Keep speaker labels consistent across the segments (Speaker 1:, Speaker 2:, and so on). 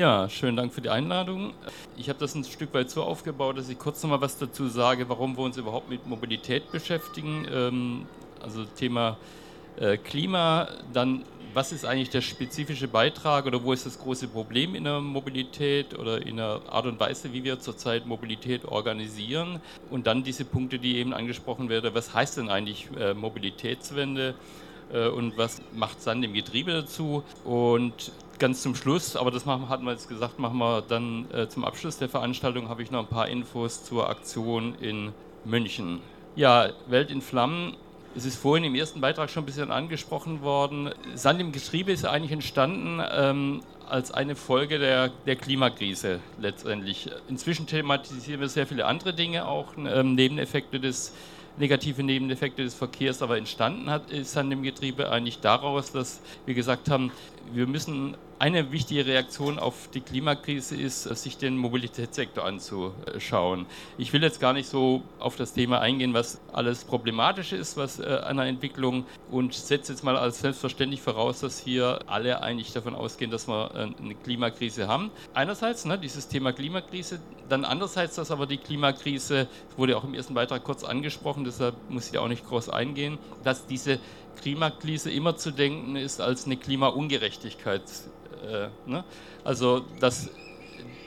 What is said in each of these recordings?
Speaker 1: Ja, schönen Dank für die Einladung. Ich habe das ein Stück weit so aufgebaut, dass ich kurz noch mal was dazu sage, warum wir uns überhaupt mit Mobilität beschäftigen. Ähm, also Thema äh, Klima, dann was ist eigentlich der spezifische Beitrag oder wo ist das große Problem in der Mobilität oder in der Art und Weise, wie wir zurzeit Mobilität organisieren? Und dann diese Punkte, die eben angesprochen werden, was heißt denn eigentlich äh, Mobilitätswende äh, und was macht Sand im Getriebe dazu? Und ganz zum Schluss, aber das machen, hatten wir jetzt gesagt, machen wir dann äh, zum Abschluss der Veranstaltung, habe ich noch ein paar Infos zur Aktion in München. Ja, Welt in Flammen es ist vorhin im ersten Beitrag schon ein bisschen angesprochen worden. Sand im Getriebe ist eigentlich entstanden ähm, als eine Folge der, der, Klimakrise letztendlich. Inzwischen thematisieren wir sehr viele andere Dinge, auch ähm, Nebeneffekte des negative Nebeneffekte des Verkehrs, aber entstanden hat, ist Sand im Getriebe eigentlich daraus, dass wir gesagt haben, wir müssen eine wichtige Reaktion auf die Klimakrise ist, sich den Mobilitätssektor anzuschauen. Ich will jetzt gar nicht so auf das Thema eingehen, was alles problematisch ist, was äh, an der Entwicklung und setze jetzt mal als selbstverständlich voraus, dass hier alle eigentlich davon ausgehen, dass wir äh, eine Klimakrise haben. Einerseits ne, dieses Thema Klimakrise, dann andererseits, dass aber die Klimakrise, wurde auch im ersten Beitrag kurz angesprochen, deshalb muss ich auch nicht groß eingehen, dass diese Klimakrise immer zu denken ist als eine Klimaungerechtigkeit äh, ne? Also das,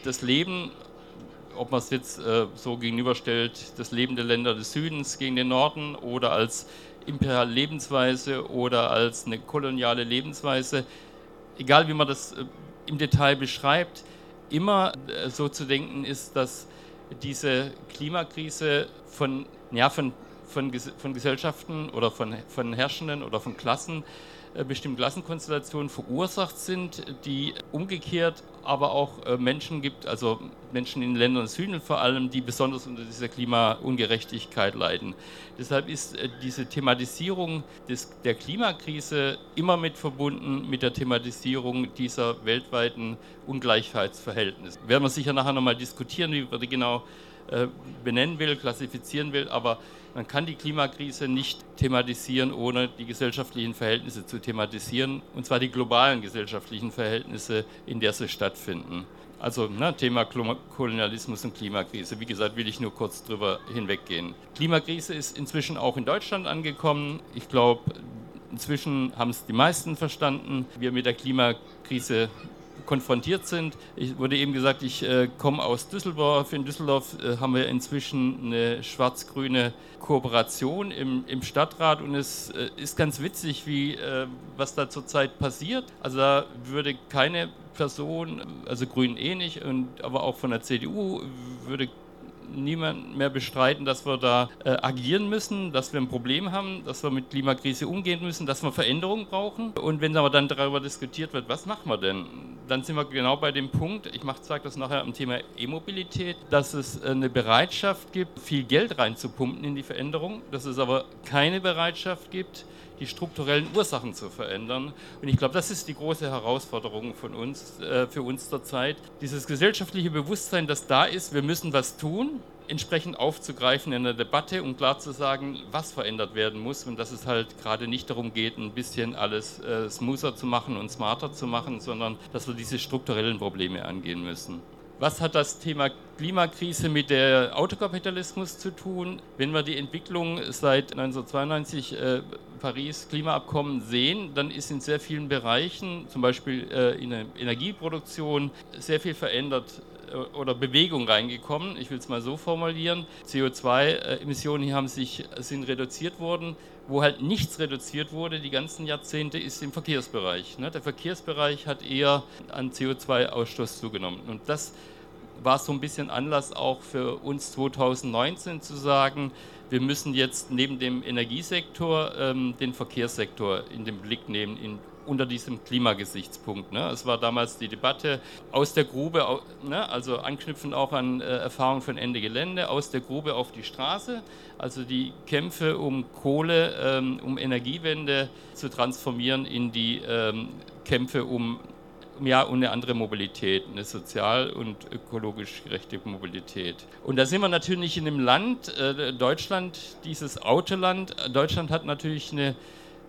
Speaker 1: das Leben, ob man es jetzt äh, so gegenüberstellt, das Leben der Länder des Südens gegen den Norden oder als imperiale Lebensweise oder als eine koloniale Lebensweise, egal wie man das äh, im Detail beschreibt, immer äh, so zu denken ist, dass diese Klimakrise von, ja, von, von, von Gesellschaften oder von, von Herrschenden oder von Klassen äh, bestimmten Klassenkonstellationen verursacht sind, die umgekehrt aber auch äh, Menschen gibt, also Menschen in Ländern des Südens vor allem, die besonders unter dieser Klimaungerechtigkeit leiden. Deshalb ist äh, diese Thematisierung des, der Klimakrise immer mit verbunden mit der Thematisierung dieser weltweiten Ungleichheitsverhältnisse. Werden wir sicher nachher nochmal diskutieren, wie wir die genau benennen will, klassifizieren will, aber man kann die Klimakrise nicht thematisieren, ohne die gesellschaftlichen Verhältnisse zu thematisieren, und zwar die globalen gesellschaftlichen Verhältnisse, in der sie stattfinden. Also ne, Thema Kolonialismus und Klimakrise. Wie gesagt, will ich nur kurz drüber hinweggehen. Klimakrise ist inzwischen auch in Deutschland angekommen. Ich glaube, inzwischen haben es die meisten verstanden. Wir mit der Klimakrise konfrontiert sind. Ich wurde eben gesagt, ich äh, komme aus Düsseldorf. In Düsseldorf äh, haben wir inzwischen eine schwarz-grüne Kooperation im, im, Stadtrat und es äh, ist ganz witzig, wie, äh, was da zurzeit passiert. Also da würde keine Person, also Grünen eh aber auch von der CDU würde niemand mehr bestreiten, dass wir da äh, agieren müssen, dass wir ein Problem haben, dass wir mit Klimakrise umgehen müssen, dass wir Veränderungen brauchen. Und wenn aber dann darüber diskutiert wird, was machen wir denn, dann sind wir genau bei dem Punkt, ich sage das nachher am Thema E-Mobilität, dass es äh, eine Bereitschaft gibt, viel Geld reinzupumpen in die Veränderung, dass es aber keine Bereitschaft gibt, die strukturellen Ursachen zu verändern. Und ich glaube, das ist die große Herausforderung von uns, äh, für uns zurzeit. Dieses gesellschaftliche Bewusstsein, das da ist, wir müssen was tun, entsprechend aufzugreifen in der Debatte und klar zu sagen, was verändert werden muss und dass es halt gerade nicht darum geht, ein bisschen alles äh, smoother zu machen und smarter zu machen, sondern dass wir diese strukturellen Probleme angehen müssen. Was hat das Thema Klimakrise mit der Autokapitalismus zu tun? Wenn wir die Entwicklung seit 1992 äh, Paris Klimaabkommen sehen, dann ist in sehr vielen Bereichen, zum Beispiel äh, in der Energieproduktion, sehr viel verändert äh, oder Bewegung reingekommen. Ich will es mal so formulieren. CO2-Emissionen haben sich, sind reduziert worden. Wo halt nichts reduziert wurde die ganzen Jahrzehnte, ist im Verkehrsbereich. Ne? Der Verkehrsbereich hat eher an CO2-Ausstoß zugenommen. Und das war so ein bisschen Anlass auch für uns 2019 zu sagen, wir müssen jetzt neben dem Energiesektor ähm, den Verkehrssektor in den Blick nehmen, in unter diesem Klimagesichtspunkt. Ne? Es war damals die Debatte aus der Grube, ne? also anknüpfend auch an äh, Erfahrungen von Ende Gelände, aus der Grube auf die Straße, also die Kämpfe um Kohle, ähm, um Energiewende zu transformieren in die ähm, Kämpfe um ja, und eine andere Mobilität, eine sozial und ökologisch gerechte Mobilität. Und da sind wir natürlich in einem Land, äh, Deutschland, dieses Autoland. Deutschland hat natürlich eine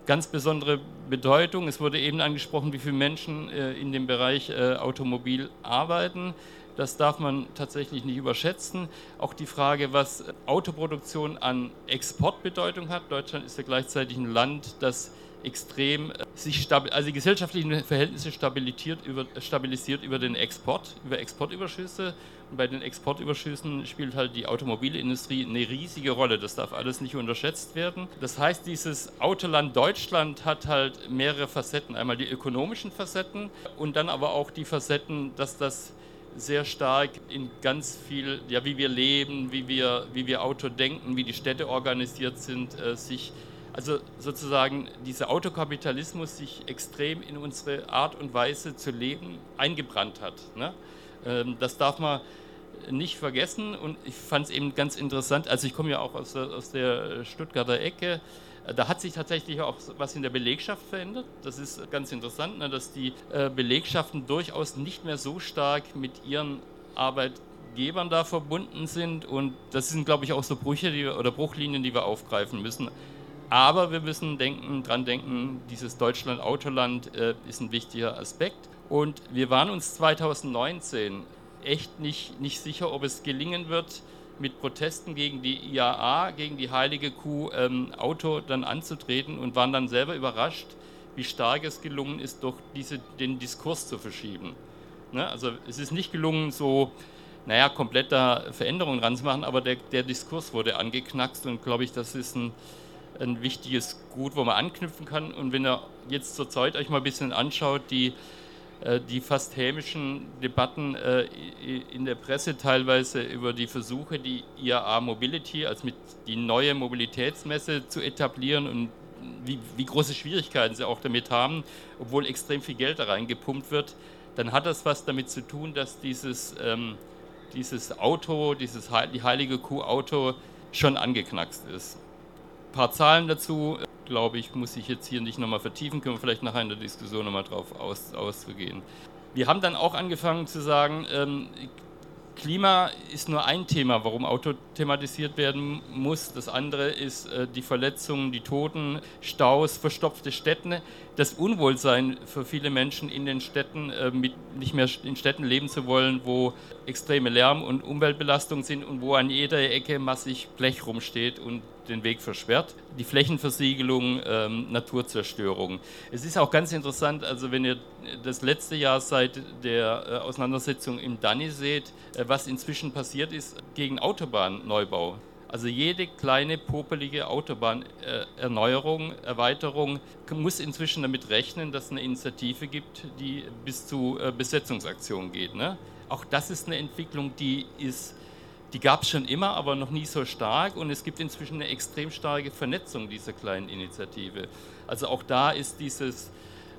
Speaker 1: ganz besondere Bedeutung. Es wurde eben angesprochen, wie viele Menschen äh, in dem Bereich äh, Automobil arbeiten. Das darf man tatsächlich nicht überschätzen. Auch die Frage, was Autoproduktion an Exportbedeutung hat. Deutschland ist ja gleichzeitig ein Land, das extrem äh, sich also die gesellschaftlichen Verhältnisse stabilisiert über, stabilisiert über den Export, über Exportüberschüsse. Und bei den Exportüberschüssen spielt halt die Automobilindustrie eine riesige Rolle. Das darf alles nicht unterschätzt werden. Das heißt, dieses Autoland Deutschland hat halt mehrere Facetten. Einmal die ökonomischen Facetten und dann aber auch die Facetten, dass das sehr stark in ganz viel, ja, wie wir leben, wie wir, wie wir Auto denken, wie die Städte organisiert sind, äh, sich also sozusagen dieser Autokapitalismus sich extrem in unsere Art und Weise zu leben eingebrannt hat. Ne? Ähm, das darf man nicht vergessen und ich fand es eben ganz interessant, also ich komme ja auch aus der, aus der Stuttgarter Ecke, da hat sich tatsächlich auch was in der Belegschaft verändert. Das ist ganz interessant, ne, dass die äh, Belegschaften durchaus nicht mehr so stark mit ihren Arbeitgebern da verbunden sind und das sind, glaube ich, auch so Brüche die oder Bruchlinien, die wir aufgreifen müssen. Aber wir müssen denken, dran denken, dieses Deutschland-Autoland äh, ist ein wichtiger Aspekt. Und wir waren uns 2019 echt nicht, nicht sicher, ob es gelingen wird, mit Protesten gegen die IAA, gegen die heilige Kuh ähm, Auto dann anzutreten und waren dann selber überrascht, wie stark es gelungen ist, durch diese, den Diskurs zu verschieben. Ne? Also es ist nicht gelungen, so naja, kompletter Veränderungen ranzumachen, aber der, der Diskurs wurde angeknackst und glaube ich, das ist ein ein wichtiges Gut, wo man anknüpfen kann. Und wenn ihr jetzt zur Zeit euch mal ein bisschen anschaut, die, äh, die fast hämischen Debatten äh, in der Presse teilweise über die Versuche, die IAA Mobility, also mit die neue Mobilitätsmesse zu etablieren und wie, wie große Schwierigkeiten sie auch damit haben, obwohl extrem viel Geld da reingepumpt wird, dann hat das was damit zu tun, dass dieses, ähm, dieses Auto, dieses die heilige Kuh Auto schon angeknackst ist paar Zahlen dazu, glaube ich, muss ich jetzt hier nicht nochmal vertiefen, können wir vielleicht nachher in der Diskussion nochmal drauf aus, auszugehen. Wir haben dann auch angefangen zu sagen, ähm, Klima ist nur ein Thema, warum Auto thematisiert werden muss. Das andere ist äh, die Verletzungen, die Toten, Staus, verstopfte Städte, das Unwohlsein für viele Menschen in den Städten, äh, mit nicht mehr in Städten leben zu wollen, wo extreme Lärm- und Umweltbelastungen sind und wo an jeder Ecke massig Blech rumsteht und den Weg versperrt. Die Flächenversiegelung, ähm, Naturzerstörung. Es ist auch ganz interessant, also wenn ihr das letzte Jahr seit der äh, Auseinandersetzung im Danny seht, äh, was inzwischen passiert ist gegen Autobahnneubau. Also jede kleine popelige Autobahnerneuerung, äh, Erweiterung muss inzwischen damit rechnen, dass es eine Initiative gibt, die bis zu äh, Besetzungsaktionen geht. Ne? Auch das ist eine Entwicklung, die ist die gab es schon immer, aber noch nie so stark. Und es gibt inzwischen eine extrem starke Vernetzung dieser kleinen Initiative. Also auch da ist dieses,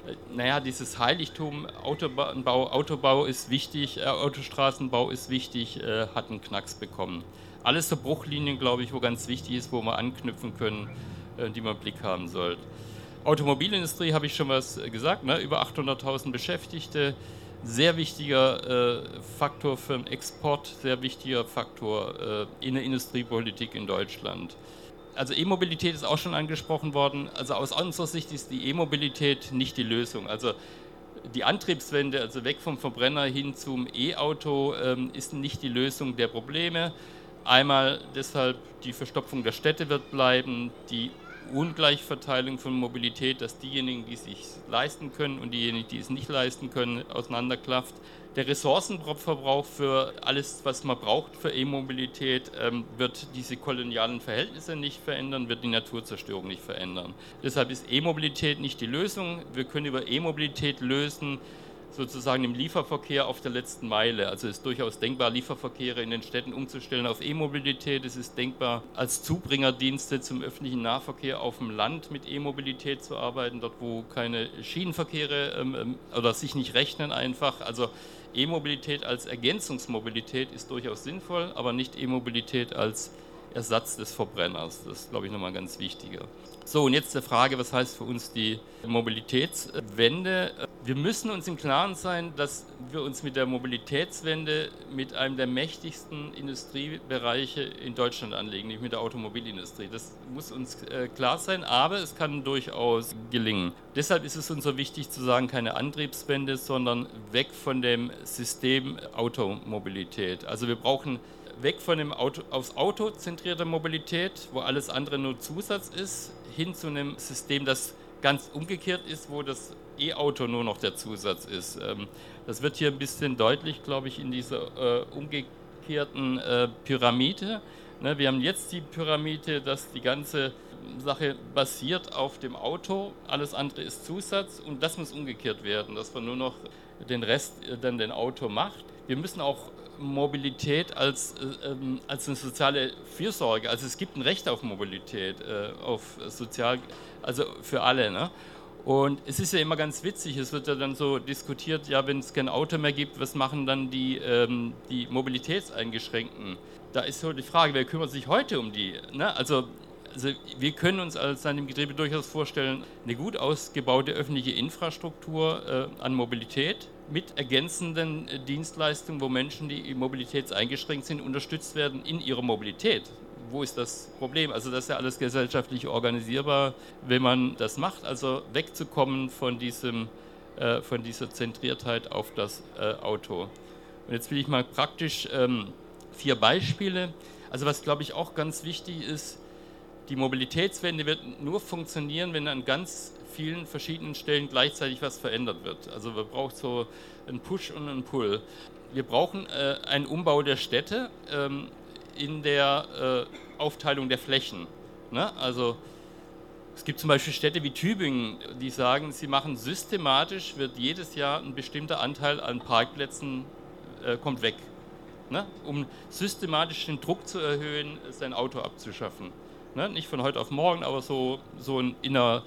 Speaker 1: äh, naja, dieses Heiligtum, Autobau, Autobau ist wichtig, äh, Autostraßenbau ist wichtig, äh, hat einen Knacks bekommen. Alles so Bruchlinien, glaube ich, wo ganz wichtig ist, wo wir anknüpfen können, äh, die man im Blick haben sollte. Automobilindustrie habe ich schon was äh, gesagt, ne? über 800.000 Beschäftigte, sehr wichtiger äh, Faktor für den Export, sehr wichtiger Faktor äh, in der Industriepolitik in Deutschland. Also E-Mobilität ist auch schon angesprochen worden. Also aus unserer Sicht ist die E-Mobilität nicht die Lösung. Also die Antriebswende, also weg vom Verbrenner hin zum E-Auto, ähm, ist nicht die Lösung der Probleme. Einmal deshalb die Verstopfung der Städte wird bleiben, die Ungleichverteilung von Mobilität, dass diejenigen, die es sich leisten können und diejenigen, die es nicht leisten können, auseinanderklafft. Der Ressourcenverbrauch für alles, was man braucht für E-Mobilität, ähm, wird diese kolonialen Verhältnisse nicht verändern, wird die Naturzerstörung nicht verändern. Deshalb ist E-Mobilität nicht die Lösung. Wir können über E-Mobilität lösen, sozusagen im Lieferverkehr auf der letzten Meile. Also ist durchaus denkbar, Lieferverkehre in den Städten umzustellen auf E-Mobilität. Es ist denkbar, als Zubringerdienste zum öffentlichen Nahverkehr auf dem Land mit E-Mobilität zu arbeiten, dort wo keine Schienenverkehre ähm, ähm oder sich nicht rechnen einfach. Also E-Mobilität als Ergänzungsmobilität ist durchaus sinnvoll, aber nicht E-Mobilität als Ersatz des Verbrenners. Das ist, glaube ich, nochmal ganz wichtiger. So, und jetzt die Frage, was heißt für uns die Mobilitätswende? Wir müssen uns im Klaren sein, dass wir uns mit der Mobilitätswende mit einem der mächtigsten Industriebereiche in Deutschland anlegen, nämlich mit der Automobilindustrie. Das muss uns äh, klar sein, aber es kann durchaus gelingen. Deshalb ist es uns so wichtig zu sagen, keine Antriebswende, sondern weg von dem System Automobilität. Also wir brauchen weg von dem Auto, aufs Auto zentrierte Mobilität, wo alles andere nur Zusatz ist, hin zu einem System, das ganz umgekehrt ist, wo das E-Auto nur noch der Zusatz ist. Ähm, das wird hier ein bisschen deutlich, glaube ich, in dieser äh, umgekehrten äh, Pyramide. Ne, wir haben jetzt die Pyramide, dass die ganze Sache basiert auf dem Auto, alles andere ist Zusatz und das muss umgekehrt werden, dass man nur noch den Rest äh, dann den Auto macht. Wir müssen auch Mobilität als, äh, ähm, als eine soziale Fürsorge. Also es gibt ein Recht auf Mobilität, äh, auf sozial, also für alle. Ne? Und es ist ja immer ganz witzig, es wird ja dann so diskutiert, ja, wenn es kein Auto mehr gibt, was machen dann die, ähm, die Mobilitätseingeschränkten? Da ist so die Frage, wer kümmert sich heute um die? Ne? Also also wir können uns als einem Getriebe durchaus vorstellen, eine gut ausgebaute öffentliche Infrastruktur äh, an Mobilität mit ergänzenden äh, Dienstleistungen, wo Menschen, die mobilitätseingeschränkt sind, unterstützt werden in ihrer Mobilität. Wo ist das Problem? Also das ist ja alles gesellschaftlich organisierbar, wenn man das macht. Also wegzukommen von, diesem, äh, von dieser Zentriertheit auf das äh, Auto. Und jetzt will ich mal praktisch ähm, vier Beispiele. Also was, glaube ich, auch ganz wichtig ist, die Mobilitätswende wird nur funktionieren, wenn an ganz vielen verschiedenen Stellen gleichzeitig was verändert wird. Also wir brauchen so einen Push und einen Pull. Wir brauchen äh, einen Umbau der Städte ähm, in der äh, Aufteilung der Flächen. Ne? Also es gibt zum Beispiel Städte wie Tübingen, die sagen, sie machen systematisch, wird jedes Jahr ein bestimmter Anteil an Parkplätzen äh, kommt weg, ne? um systematisch den Druck zu erhöhen, sein Auto abzuschaffen. Ne? Nicht von heute auf morgen, aber so, so ein inner,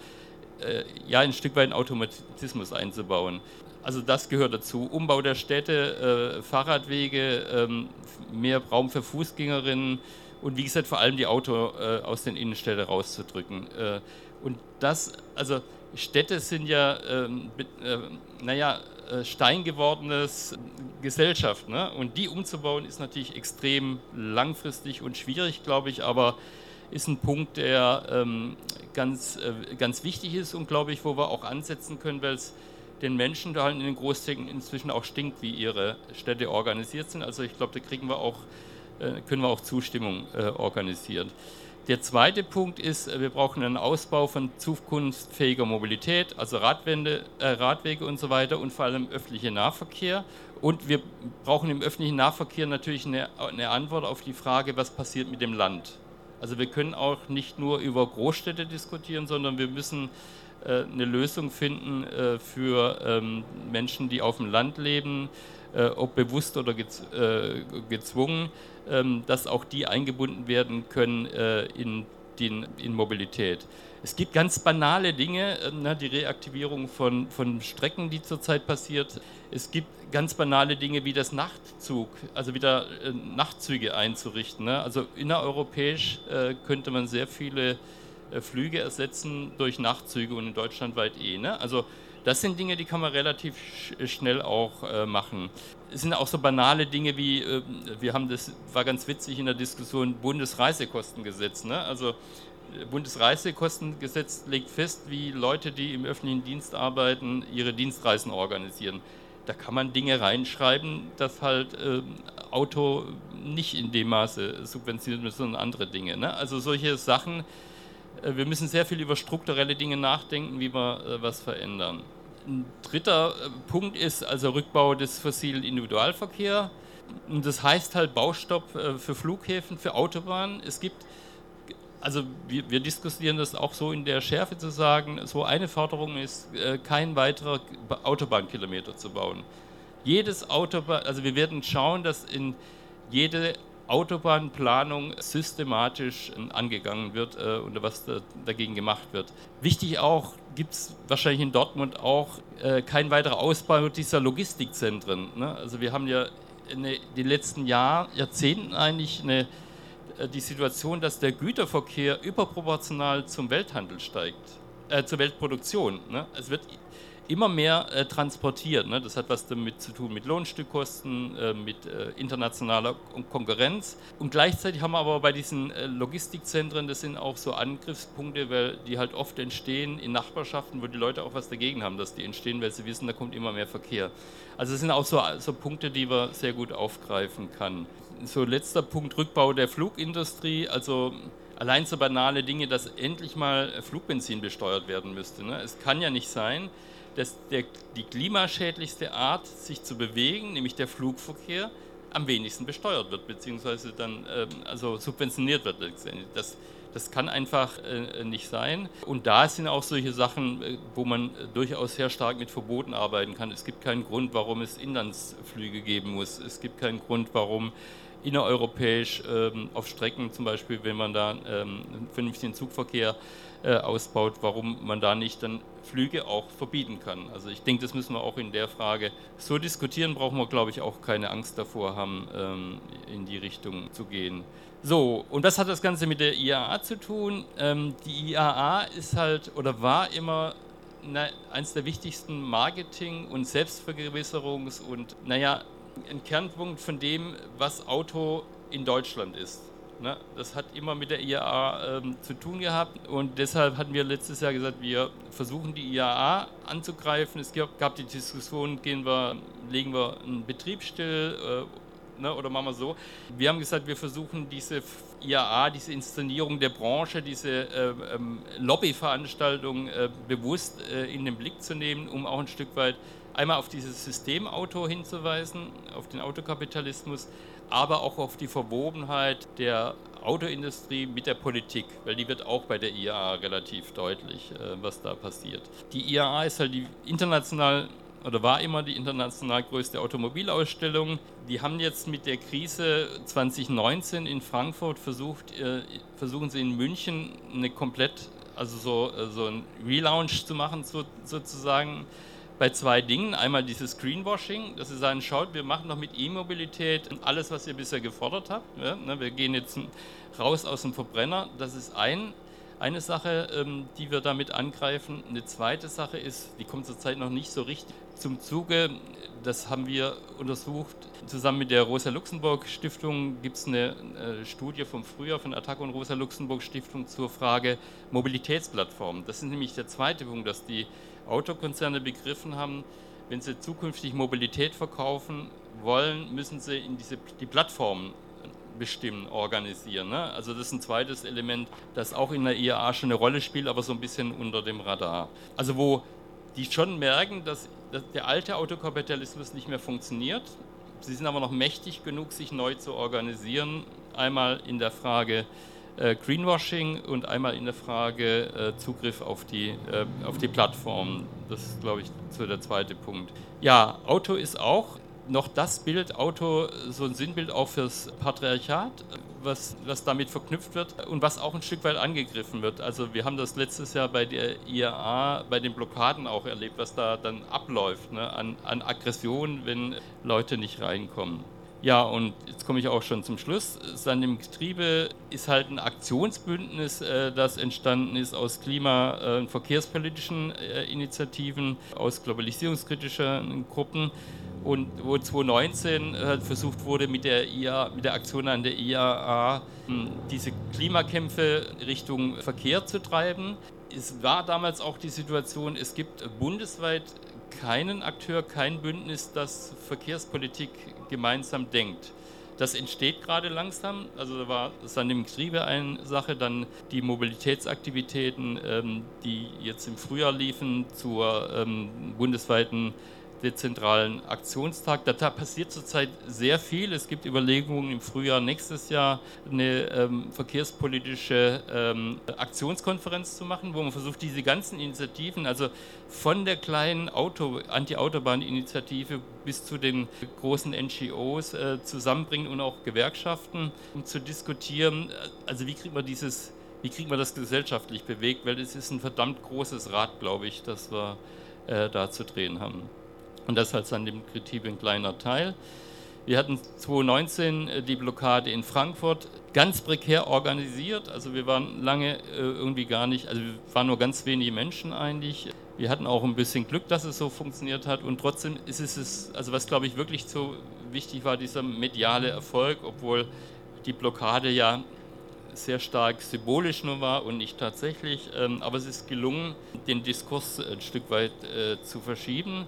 Speaker 1: äh, ja, ein Stück weit einen Automatismus einzubauen. Also das gehört dazu. Umbau der Städte, äh, Fahrradwege, ähm, mehr Raum für Fußgängerinnen und wie gesagt vor allem die Auto äh, aus den Innenstädten rauszudrücken. Äh, und das, also Städte sind ja, ähm, äh, naja, äh, steingewordenes Gesellschaft. Ne? Und die umzubauen ist natürlich extrem langfristig und schwierig, glaube ich, aber ist ein Punkt, der ähm, ganz, äh, ganz wichtig ist und glaube ich, wo wir auch ansetzen können, weil es den Menschen da halt in den Großstädten inzwischen auch stinkt, wie ihre Städte organisiert sind. Also ich glaube, da kriegen wir auch, äh, können wir auch Zustimmung äh, organisieren. Der zweite Punkt ist, äh, wir brauchen einen Ausbau von zukunftsfähiger Mobilität, also Radwände, äh, Radwege und so weiter und vor allem öffentlicher Nahverkehr. Und wir brauchen im öffentlichen Nahverkehr natürlich eine, eine Antwort auf die Frage, was passiert mit dem Land. Also wir können auch nicht nur über Großstädte diskutieren, sondern wir müssen äh, eine Lösung finden äh, für ähm, Menschen, die auf dem Land leben, äh, ob bewusst oder gez äh, gezwungen, ähm, dass auch die eingebunden werden können äh, in, den, in Mobilität. Es gibt ganz banale Dinge, äh, ne, die Reaktivierung von, von Strecken, die zurzeit passiert. Es gibt ganz banale Dinge wie das Nachtzug, also wieder äh, Nachtzüge einzurichten. Ne? Also innereuropäisch äh, könnte man sehr viele äh, Flüge ersetzen durch Nachtzüge und in Deutschland weit eh. Ne? Also das sind Dinge, die kann man relativ sch schnell auch äh, machen. Es sind auch so banale Dinge wie, äh, wir haben das, war ganz witzig in der Diskussion, Bundesreisekostengesetz. Ne? Also Bundesreisekostengesetz legt fest, wie Leute, die im öffentlichen Dienst arbeiten, ihre Dienstreisen organisieren da kann man Dinge reinschreiben, dass halt äh, Auto nicht in dem Maße subventioniert wird, sondern andere Dinge. Ne? Also solche Sachen, äh, wir müssen sehr viel über strukturelle Dinge nachdenken, wie wir äh, was verändern. Ein dritter äh, Punkt ist also Rückbau des fossilen Individualverkehrs. das heißt halt Baustopp äh, für Flughäfen, für Autobahnen. Es gibt also wir, wir, diskutieren das auch so in der Schärfe zu sagen, so eine Forderung ist, äh, kein weiterer Autobahnkilometer zu bauen. Jedes Autobahn, also wir werden schauen, dass in jede Autobahnplanung systematisch äh, angegangen wird äh, und was da, dagegen gemacht wird. Wichtig auch, gibt es wahrscheinlich in Dortmund auch äh, kein weiterer Ausbau dieser Logistikzentren. Ne? Also wir haben ja in den letzten Jahr, Jahrzehnten eigentlich eine äh, die Situation, dass der Güterverkehr überproportional zum Welthandel steigt, äh, zur Weltproduktion. Ne? Es wird immer mehr äh, transportiert. Ne? Das hat was damit zu tun mit Lohnstückkosten, äh, mit äh, internationaler Konkurrenz. Und gleichzeitig haben wir aber bei diesen äh, Logistikzentren, das sind auch so Angriffspunkte, weil die halt oft entstehen in Nachbarschaften, wo die Leute auch was dagegen haben, dass die entstehen, weil sie wissen, da kommt immer mehr Verkehr. Also das sind auch so, so Punkte, die man sehr gut aufgreifen kann. So letzter Punkt, Rückbau der Flugindustrie. Also allein so banale Dinge, dass endlich mal Flugbenzin besteuert werden müsste. Ne? Es kann ja nicht sein, dass der, die klimaschädlichste Art, sich zu bewegen, nämlich der Flugverkehr, am wenigsten besteuert wird, beziehungsweise dann ähm, also subventioniert wird. Das, das kann einfach äh, nicht sein. Und da sind auch solche Sachen, äh, wo man durchaus sehr stark mit Verboten arbeiten kann. Es gibt keinen Grund, warum es Inlandsflüge geben muss. Es gibt keinen Grund, warum innereuropäisch ähm, auf Strecken zum Beispiel, wenn man da ähm, vernünftigen Zugverkehr äh, ausbaut, warum man da nicht dann Flüge auch verbieten kann. Also ich denke, das müssen wir auch in der Frage so diskutieren, brauchen wir, glaube ich, auch keine Angst davor haben, ähm, in die Richtung zu gehen. So, und was hat das Ganze mit der IAA zu tun? Ähm, die IAA ist halt oder war immer eines der wichtigsten Marketing- und Selbstvergewisserungs- und, naja, ein Kernpunkt von dem, was Auto in Deutschland ist. Ne? Das hat immer mit der IAA ähm, zu tun gehabt und deshalb hatten wir letztes Jahr gesagt, wir versuchen die IAA anzugreifen. Es gab, gab die Diskussion, gehen wir, legen wir einen Betrieb still äh, ne, oder machen wir so. Wir haben gesagt, wir versuchen diese IAA, diese Inszenierung der Branche, diese äh, ähm, Lobbyveranstaltung äh, bewusst äh, in den Blick zu nehmen, um auch ein Stück weit einmal auf dieses Systemauto hinzuweisen, auf den Autokapitalismus, aber auch auf die Verwobenheit der Autoindustrie mit der Politik, weil die wird auch bei der IAA relativ deutlich, äh, was da passiert. Die IAA ist halt die international oder war immer die international größte Automobilausstellung. Die haben jetzt mit der Krise 2019 in Frankfurt versucht, äh, versuchen sie in München eine komplett, also so, äh, so ein Relaunch zu machen sozusagen bei zwei Dingen. Einmal dieses Greenwashing, dass sie sagen, schaut, wir machen noch mit E-Mobilität alles, was ihr bisher gefordert habt. Ja, ne, wir gehen jetzt raus aus dem Verbrenner. Das ist ein, eine Sache, ähm, die wir damit angreifen. Eine zweite Sache ist, die kommt zurzeit noch nicht so richtig zum Zuge. Das haben wir untersucht. Zusammen mit der Rosa-Luxemburg-Stiftung gibt es eine äh, Studie vom Frühjahr von Attac und Rosa-Luxemburg-Stiftung zur Frage Mobilitätsplattformen. Das ist nämlich der zweite Punkt, dass die Autokonzerne begriffen haben, wenn sie zukünftig Mobilität verkaufen wollen, müssen sie in diese, die Plattformen bestimmen, organisieren. Ne? Also das ist ein zweites Element, das auch in der IAA schon eine Rolle spielt, aber so ein bisschen unter dem Radar. Also wo die schon merken, dass, dass der alte Autokapitalismus nicht mehr funktioniert. Sie sind aber noch mächtig genug, sich neu zu organisieren. Einmal in der Frage Greenwashing und einmal in der Frage äh, Zugriff auf die, äh, auf die Plattform. Das ist, glaube ich, so der zweite Punkt. Ja, Auto ist auch noch das Bild, Auto, so ein Sinnbild auch fürs Patriarchat, was, was damit verknüpft wird und was auch ein Stück weit angegriffen wird. Also wir haben das letztes Jahr bei der IAA, bei den Blockaden auch erlebt, was da dann abläuft ne, an, an Aggression, wenn Leute nicht reinkommen. Ja, und jetzt komme ich auch schon zum Schluss. Sand im Getriebe ist halt ein Aktionsbündnis, äh, das entstanden ist aus klima- äh, und verkehrspolitischen äh, Initiativen, aus globalisierungskritischen Gruppen und wo 2019 halt versucht wurde, mit der, IA, mit der Aktion an der IAA hm, diese Klimakämpfe Richtung Verkehr zu treiben. Es war damals auch die Situation, es gibt bundesweit keinen Akteur, kein Bündnis, das Verkehrspolitik gemeinsam denkt. Das entsteht gerade langsam. Also da war dann im Getriebe eine Sache, dann die Mobilitätsaktivitäten, ähm, die jetzt im Frühjahr liefen zur ähm, bundesweiten dezentralen Aktionstag. Da passiert zurzeit sehr viel. Es gibt Überlegungen im Frühjahr nächstes Jahr eine ähm, verkehrspolitische ähm, Aktionskonferenz zu machen, wo man versucht, diese ganzen Initiativen, also von der kleinen Auto, Anti-Autobahn-Initiative bis zu den großen NGOs äh, zusammenbringen und auch Gewerkschaften, um zu diskutieren, also wie kriegt man dieses wie kriegt man das gesellschaftlich bewegt, weil es ist ein verdammt großes Rad, glaube ich, das wir äh, da zu drehen haben. Und das als an dem Kritik ein kleiner Teil. Wir hatten 2019 äh, die Blockade in Frankfurt. ganz prekär organisiert. Also wir waren lange äh, irgendwie gar nicht, also wir waren nur ganz wenige Menschen eigentlich. Wir hatten auch ein bisschen Glück, dass es so funktioniert hat und trotzdem ist es, also was glaube ich wirklich so wichtig war, dieser mediale Erfolg, obwohl die Blockade ja sehr stark symbolisch nur war und nicht tatsächlich. Ähm, aber es ist gelungen, den Diskurs ein Stück weit äh, zu verschieben.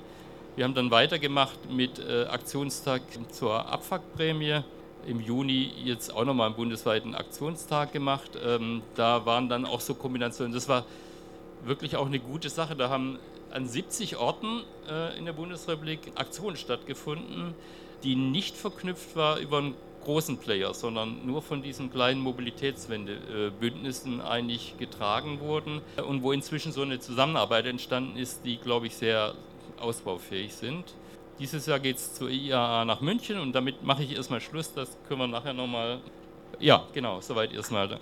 Speaker 1: Wir haben dann weitergemacht mit äh, Aktionstag zur Abfuckprämie. Im Juni jetzt auch nochmal einen bundesweiten Aktionstag gemacht. Ähm, da waren dann auch so Kombinationen. Das war wirklich auch eine gute Sache. Da haben an 70 Orten äh, in der Bundesrepublik Aktionen stattgefunden, die nicht verknüpft war über einen großen Player, sondern nur von diesen kleinen Mobilitätswendebündnissen äh, eigentlich getragen wurden und wo inzwischen so eine Zusammenarbeit entstanden ist, die, glaube ich, sehr ausbaufähig sind. Dieses Jahr geht es zur IAA nach München und damit mache ich erstmal Schluss. Das können wir nachher nochmal. Ja, genau, soweit erstmal.